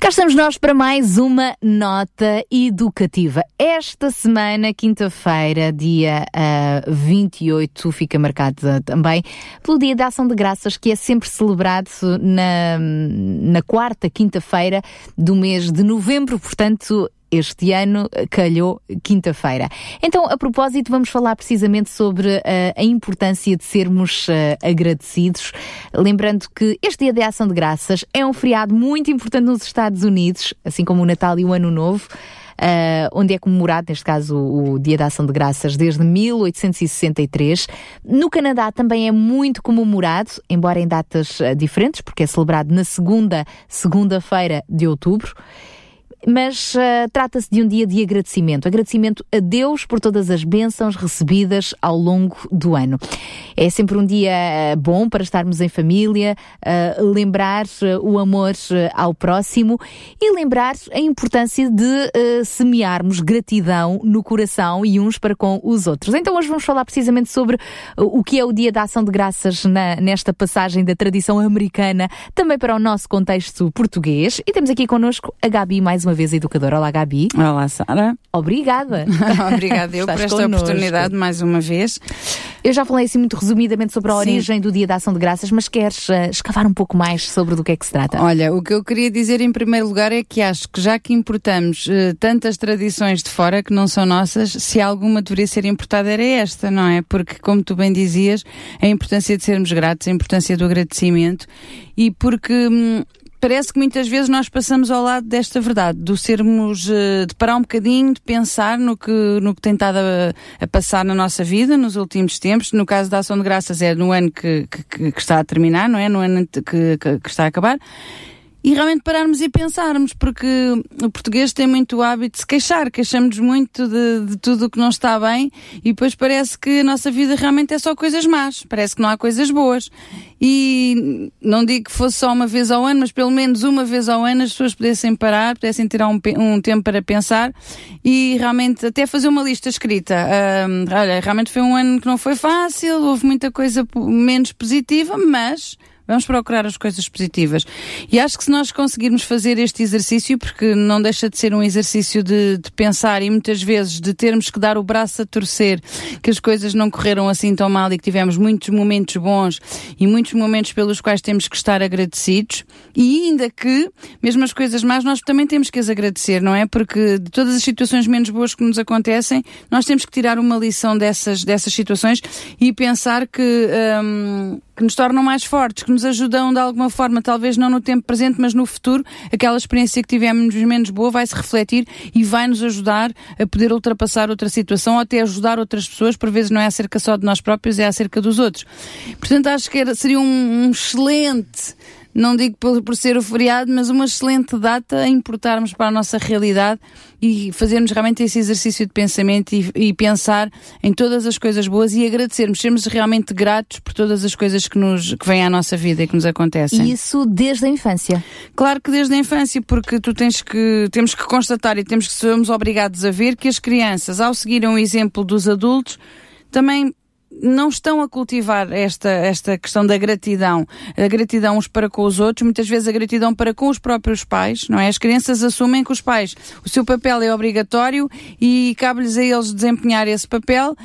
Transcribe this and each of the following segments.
Cá estamos nós para mais uma nota educativa. Esta semana, quinta-feira, dia uh, 28, fica marcada também pelo Dia da Ação de Graças, que é sempre celebrado na, na quarta quinta-feira do mês de novembro, portanto, este ano calhou quinta-feira. Então, a propósito, vamos falar precisamente sobre uh, a importância de sermos uh, agradecidos. Lembrando que este Dia de Ação de Graças é um feriado muito importante nos Estados Unidos, assim como o Natal e o Ano Novo. Uh, onde é comemorado, neste caso, o, Dia da Ação de Graças desde 1863. No Canadá também é muito comemorado, embora em datas diferentes, porque é celebrado na segunda segunda-feira de outubro mas uh, trata-se de um dia de agradecimento. Agradecimento a Deus por todas as bênçãos recebidas ao longo do ano. É sempre um dia uh, bom para estarmos em família, uh, lembrar o amor ao próximo e lembrar a importância de semearmos gratidão no coração e uns para com os outros. Então hoje vamos falar precisamente sobre o que é o Dia da Ação de Graças na, nesta passagem da tradição americana, também para o nosso contexto português. E temos aqui connosco a Gabi mais uma uma vez educadora. Olá, Gabi. Olá, Sara. Obrigada. Obrigada eu por esta connosco. oportunidade mais uma vez. Eu já falei assim muito resumidamente sobre a Sim. origem do Dia da Ação de Graças, mas queres uh, escavar um pouco mais sobre do que é que se trata? Olha, o que eu queria dizer em primeiro lugar é que acho que já que importamos uh, tantas tradições de fora que não são nossas, se alguma deveria ser importada era esta, não é? Porque, como tu bem dizias, a importância de sermos gratos, a importância do agradecimento e porque. Hum, parece que muitas vezes nós passamos ao lado desta verdade, do sermos, uh, de parar um bocadinho, de pensar no que, no que tem estado a, a, passar na nossa vida nos últimos tempos. No caso da Ação de Graças é no ano que, que, que está a terminar, não é? No ano que, que está a acabar e realmente pararmos e pensarmos, porque o português tem muito hábito de se queixar, queixamos muito de, de tudo o que não está bem e depois parece que a nossa vida realmente é só coisas más, parece que não há coisas boas. E não digo que fosse só uma vez ao ano, mas pelo menos uma vez ao ano as pessoas pudessem parar, pudessem tirar um, um tempo para pensar e realmente até fazer uma lista escrita. Uh, olha, realmente foi um ano que não foi fácil, houve muita coisa menos positiva, mas Vamos procurar as coisas positivas. E acho que se nós conseguirmos fazer este exercício, porque não deixa de ser um exercício de, de, pensar e muitas vezes de termos que dar o braço a torcer, que as coisas não correram assim tão mal e que tivemos muitos momentos bons e muitos momentos pelos quais temos que estar agradecidos, e ainda que, mesmo as coisas más, nós também temos que as agradecer, não é? Porque de todas as situações menos boas que nos acontecem, nós temos que tirar uma lição dessas, dessas situações e pensar que. Hum, que nos tornam mais fortes, que nos ajudam de alguma forma, talvez não no tempo presente, mas no futuro, aquela experiência que tivemos menos boa vai se refletir e vai nos ajudar a poder ultrapassar outra situação ou até ajudar outras pessoas, por vezes não é acerca só de nós próprios, é acerca dos outros. Portanto, acho que era, seria um, um excelente não digo por, por, ser o feriado, mas uma excelente data a importarmos para a nossa realidade e fazermos realmente esse exercício de pensamento e, e, pensar em todas as coisas boas e agradecermos, sermos realmente gratos por todas as coisas que, nos, que vêm à nossa vida e que nos acontecem. E isso desde a infância? Claro que desde a infância, porque tu tens que, temos que constatar e temos que somos obrigados a ver que as crianças, ao seguirem o exemplo dos adultos, também não estão a cultivar esta, esta questão da gratidão, a gratidão uns para com os outros, muitas vezes a gratidão para com os próprios pais, não é? As crianças assumem que os pais, o seu papel é obrigatório e cabe-lhes a eles desempenhar esse papel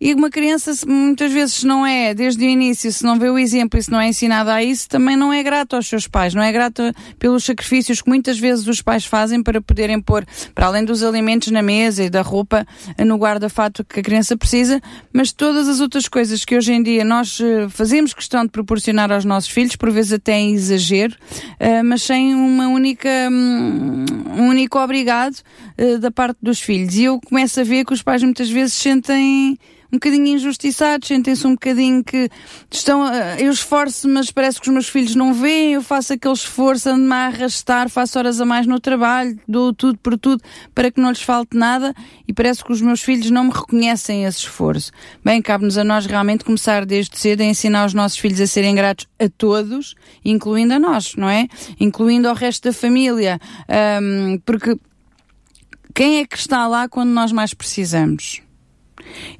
e uma criança, muitas vezes, se não é, desde o início, se não vê o exemplo e se não é ensinada a isso, também não é grato aos seus pais, não é grato pelos sacrifícios que muitas vezes os pais fazem para poderem pôr, para além dos alimentos na mesa e da roupa no guarda-fato que a criança precisa, mas todas as outras coisas que hoje em dia nós eh, fazemos questão de proporcionar aos nossos filhos, por vezes até em exagero, eh, mas sem uma única, hum, um único obrigado eh, da parte dos filhos. E eu começo a ver que os pais muitas vezes sentem um bocadinho injustiçados, sentem-se um bocadinho que estão, eu esforço, mas parece que os meus filhos não veem, eu faço aquele esforço, ando-me a arrastar, faço horas a mais no trabalho, dou tudo por tudo para que não lhes falte nada e parece que os meus filhos não me reconhecem esse esforço. Bem, cabe-nos a nós realmente começar desde cedo a ensinar os nossos filhos a serem gratos a todos, incluindo a nós, não é? Incluindo ao resto da família, um, porque quem é que está lá quando nós mais precisamos?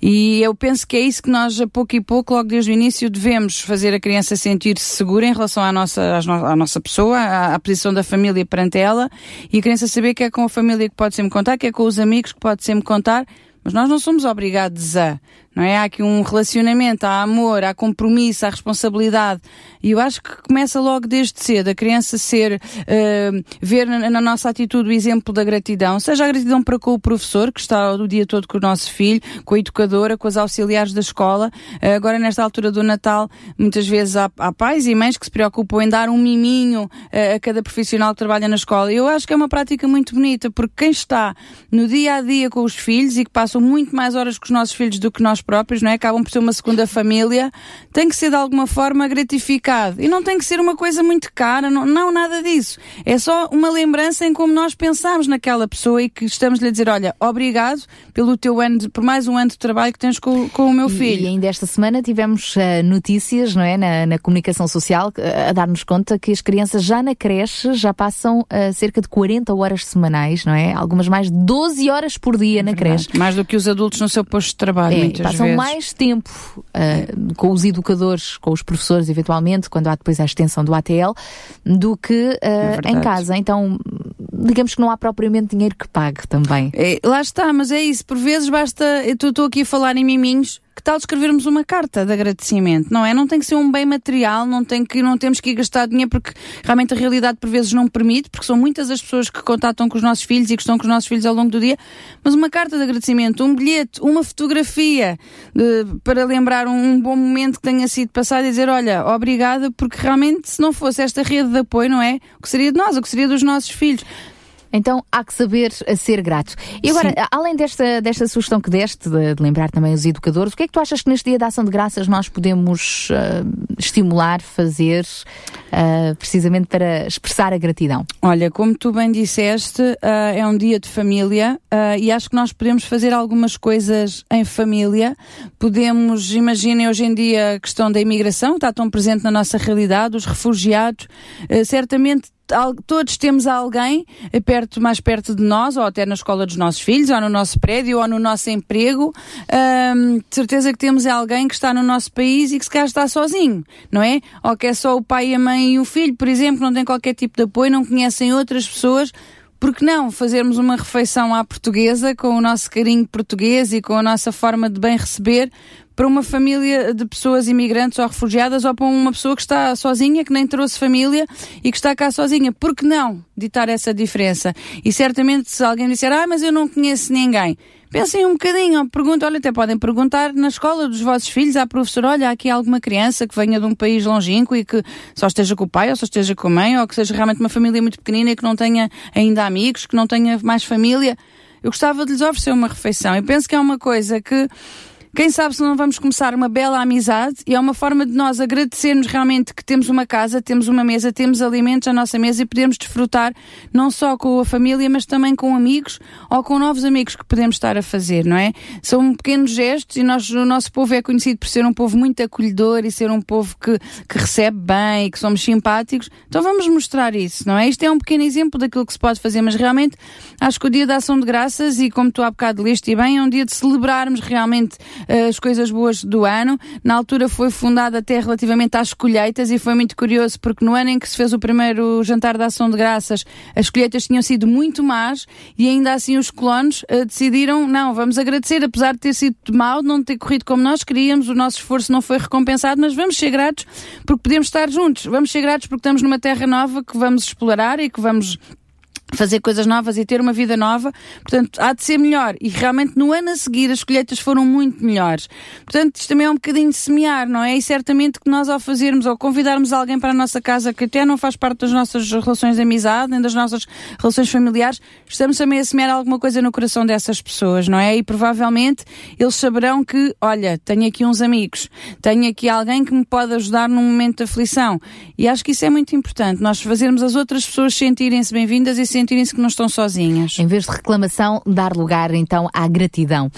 E eu penso que é isso que nós, a pouco e pouco, logo desde o início, devemos fazer a criança sentir-se segura em relação à nossa, à nossa pessoa, à, à, posição da família perante ela, e a criança saber que é com a família que pode sempre contar, que é com os amigos que pode sempre contar, mas nós não somos obrigados a não é? Há aqui um relacionamento, há amor, há compromisso, há responsabilidade. E eu acho que começa logo desde cedo a criança ser, uh, ver na, na, nossa atitude o exemplo da gratidão, seja a gratidão para com o professor, que está o dia todo com o nosso filho, com a educadora, com os auxiliares da escola. Uh, agora, nesta altura do Natal, muitas vezes há, há, pais e mães que se preocupam em dar um miminho uh, a cada profissional que trabalha na escola. Eu acho que é uma prática muito bonita, porque quem está no dia a dia com os filhos e que passam muito mais horas com os nossos filhos do que nós próprios, não é? Acabam por ser uma segunda família, tem que ser de alguma forma gratificado. E não tem que ser uma coisa muito cara, não, não nada disso. É só uma lembrança em como nós pensamos naquela pessoa e que estamos lhe a dizer, olha, obrigado pelo teu ano, de, por mais um ano de trabalho que tens com, com o meu filho. E, e ainda esta semana tivemos uh, notícias, não é? Na, na comunicação social, uh, a dar-nos conta que as crianças já na creche já passam uh, cerca de 40 horas semanais, não é? Algumas mais de 12 horas por dia é na creche. Mais do que os adultos no seu posto de trabalho, é, muitas passam vezes. mais tempo uh, com os educadores, com os professores, eventualmente, quando há depois a extensão do ATL, do que uh, é em casa. Então, digamos que não há propriamente dinheiro que pague também. É, lá está, mas é isso. Por vezes basta. Eu estou aqui a falar em miminhos que tal escrevermos uma carta de agradecimento, não é? Não tem que ser um bem material, não, tem que, não temos que ir gastar dinheiro porque realmente a realidade por vezes não permite, porque são muitas as pessoas que contatam com os nossos filhos e que estão com os nossos filhos ao longo do dia, mas uma carta de agradecimento, um bilhete, uma fotografia de, para lembrar um, um, bom momento que tenha sido passado e dizer, olha, obrigada, porque realmente se não fosse esta rede de apoio, não é? O que seria de nós, o que seria dos nossos filhos? Então há que saber ser grato. E agora, Sim. além desta, desta sugestão que deste, de, de, lembrar também os educadores, o que é que tu achas que neste dia da ação de graças nós podemos uh, estimular, fazer, uh, precisamente para expressar a gratidão? Olha, como tu bem disseste, uh, é um dia de família e acho que nós podemos fazer algumas coisas em família. Podemos, imaginem hoje em dia a questão da imigração, está tão presente na nossa realidade, os refugiados, certamente todos temos alguém perto, mais perto de nós, ou até na escola dos nossos filhos, ou no nosso prédio, ou no nosso emprego. Um, de certeza que temos alguém que está no nosso país e que se calhar está sozinho, não é? Ou que é só o pai, a mãe e o filho, por exemplo, não tem qualquer tipo de apoio, não conhecem outras pessoas. Por que não fazermos uma refeição à portuguesa, com o nosso carinho português e com a nossa forma de bem receber, para uma família de pessoas imigrantes ou refugiadas ou para uma pessoa que está sozinha, que nem trouxe família e que está cá sozinha. Por que não ditar essa diferença? E certamente se alguém disser, ah, mas eu não conheço ninguém. Pensem um bocadinho, pergunta, olha, até podem perguntar na escola dos vossos filhos à professora, olha, há aqui alguma criança que venha de um país longínquo e que só esteja com o pai ou só esteja com a mãe ou que seja realmente uma família muito pequenina e que não tenha ainda amigos, que não tenha mais família. Eu gostava de lhes oferecer uma refeição. Eu penso que é uma coisa que quem sabe se não vamos começar uma bela amizade e é uma forma de nós agradecermos realmente que temos uma casa, temos uma mesa, temos alimentos à nossa mesa e podemos desfrutar não só com a família, mas também com amigos ou com novos amigos que podemos estar a fazer, não é? São pequenos gestos e nós, o nosso povo é conhecido por ser um povo muito acolhedor e ser um povo que, que recebe bem e que somos simpáticos. Então vamos mostrar isso, não é? Isto é um pequeno exemplo daquilo que se pode fazer, mas realmente acho que o dia da ação de graças e como tu há bocado leste bem, é um dia de celebrarmos realmente as coisas boas do ano. Na altura foi fundada até relativamente às colheitas e foi muito curioso porque no ano em que se fez o primeiro jantar de ação de graças, as colheitas tinham sido muito más e ainda assim os colonos uh, decidiram, não, vamos agradecer, apesar de ter sido mal, de não ter corrido como nós queríamos, o nosso esforço não foi recompensado, mas vamos ser gratos porque podemos estar juntos, vamos ser gratos porque estamos numa terra nova que vamos explorar e que vamos fazer coisas novas e ter uma vida nova, portanto, há de ser melhor. E realmente no ano a seguir as colheitas foram muito melhores. Portanto, isto também é um bocadinho de semear, não é? E certamente que nós ao fazermos ou convidarmos alguém para a nossa casa que até não faz parte das nossas relações de amizade, nem das nossas relações familiares, estamos também a semear alguma coisa no coração dessas pessoas, não é? E provavelmente eles saberão que, olha, tenho aqui uns amigos, tenho aqui alguém que me pode ajudar num momento de aflição. E acho que isso é muito importante, nós fazermos as outras pessoas sentirem-se bem-vindas e sentirem-se que não estão sozinhas. Em vez de reclamação, dar lugar então à gratidão.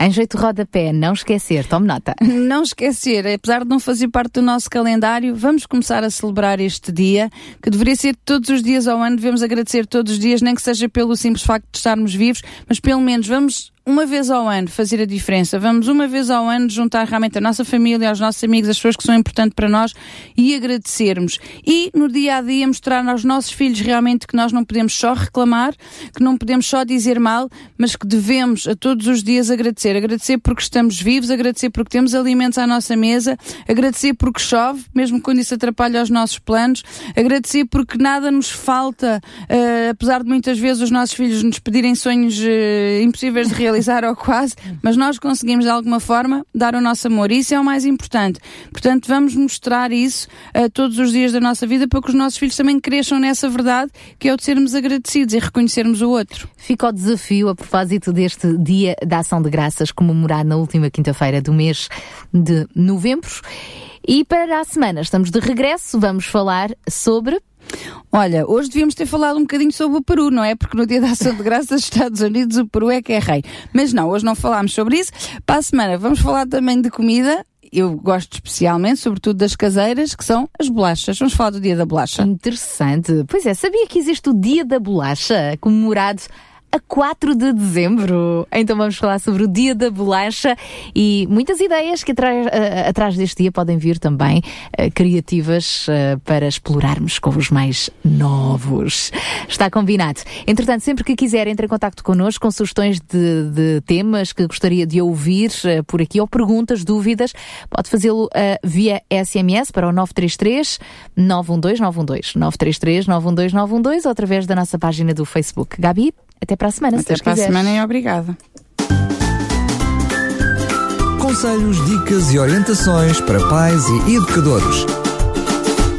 Em jeito de rodapé, não esquecer, tome nota. Não esquecer, apesar de não fazer parte do nosso calendário, vamos começar a celebrar este dia, que deveria ser todos os dias ao ano, devemos agradecer todos os dias, nem que seja pelo simples facto de estarmos vivos, mas pelo menos vamos uma vez ao ano fazer a diferença. Vamos uma vez ao ano juntar realmente a nossa família, os nossos amigos, as pessoas que são importantes para nós e agradecermos. E no dia a dia mostrar aos nossos filhos realmente que nós não podemos só reclamar, que não podemos só dizer mal, mas que devemos a todos os dias agradecer. Agradecer porque estamos vivos, agradecer porque temos alimentos à nossa mesa, agradecer porque chove, mesmo quando isso atrapalha os nossos planos, agradecer porque nada nos falta, uh, apesar de muitas vezes os nossos filhos nos pedirem sonhos uh, impossíveis de realizar realizar ou quase, mas nós conseguimos de alguma forma dar o nosso amor. Isso é o mais importante. Portanto, vamos mostrar isso uh, todos os dias da nossa vida para que os nossos filhos também cresçam nessa verdade, que é o de sermos agradecidos e reconhecermos o outro. Fica o desafio a propósito deste Dia da Ação de Graças, comemorado na última quinta-feira do mês de novembro. E para a semana estamos de regresso, vamos falar sobre Olha, hoje devíamos ter falado um bocadinho sobre o Peru, não é? Porque no dia da ação de graças dos Estados Unidos o Peru é que é rei. Mas não, hoje não falámos sobre isso. Para a semana vamos falar também de comida. Eu gosto especialmente, sobretudo das caseiras, que são as bolachas. Vamos falar do dia da bolacha. Interessante. Pois é, sabia que existe o dia da bolacha, comemorado a 4 de dezembro. Então vamos falar sobre o Dia da Bolacha e muitas ideias que atrás, uh, atrás deste dia podem vir também uh, criativas uh, para explorarmos com os mais novos. Está combinado. Entretanto, sempre que quiser, entre em contato connosco com sugestões de, de temas que gostaria de ouvir por aqui ou perguntas, dúvidas, pode fazê-lo via SMS para o 933 912 912 933 912 912 ou através da nossa página do Facebook. Gabi, até para a semana, Até para a semana e obrigada. Conselhos, dicas e orientações para pais e educadores.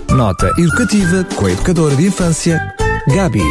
Nota educativa com a educadora de infância, Gabi.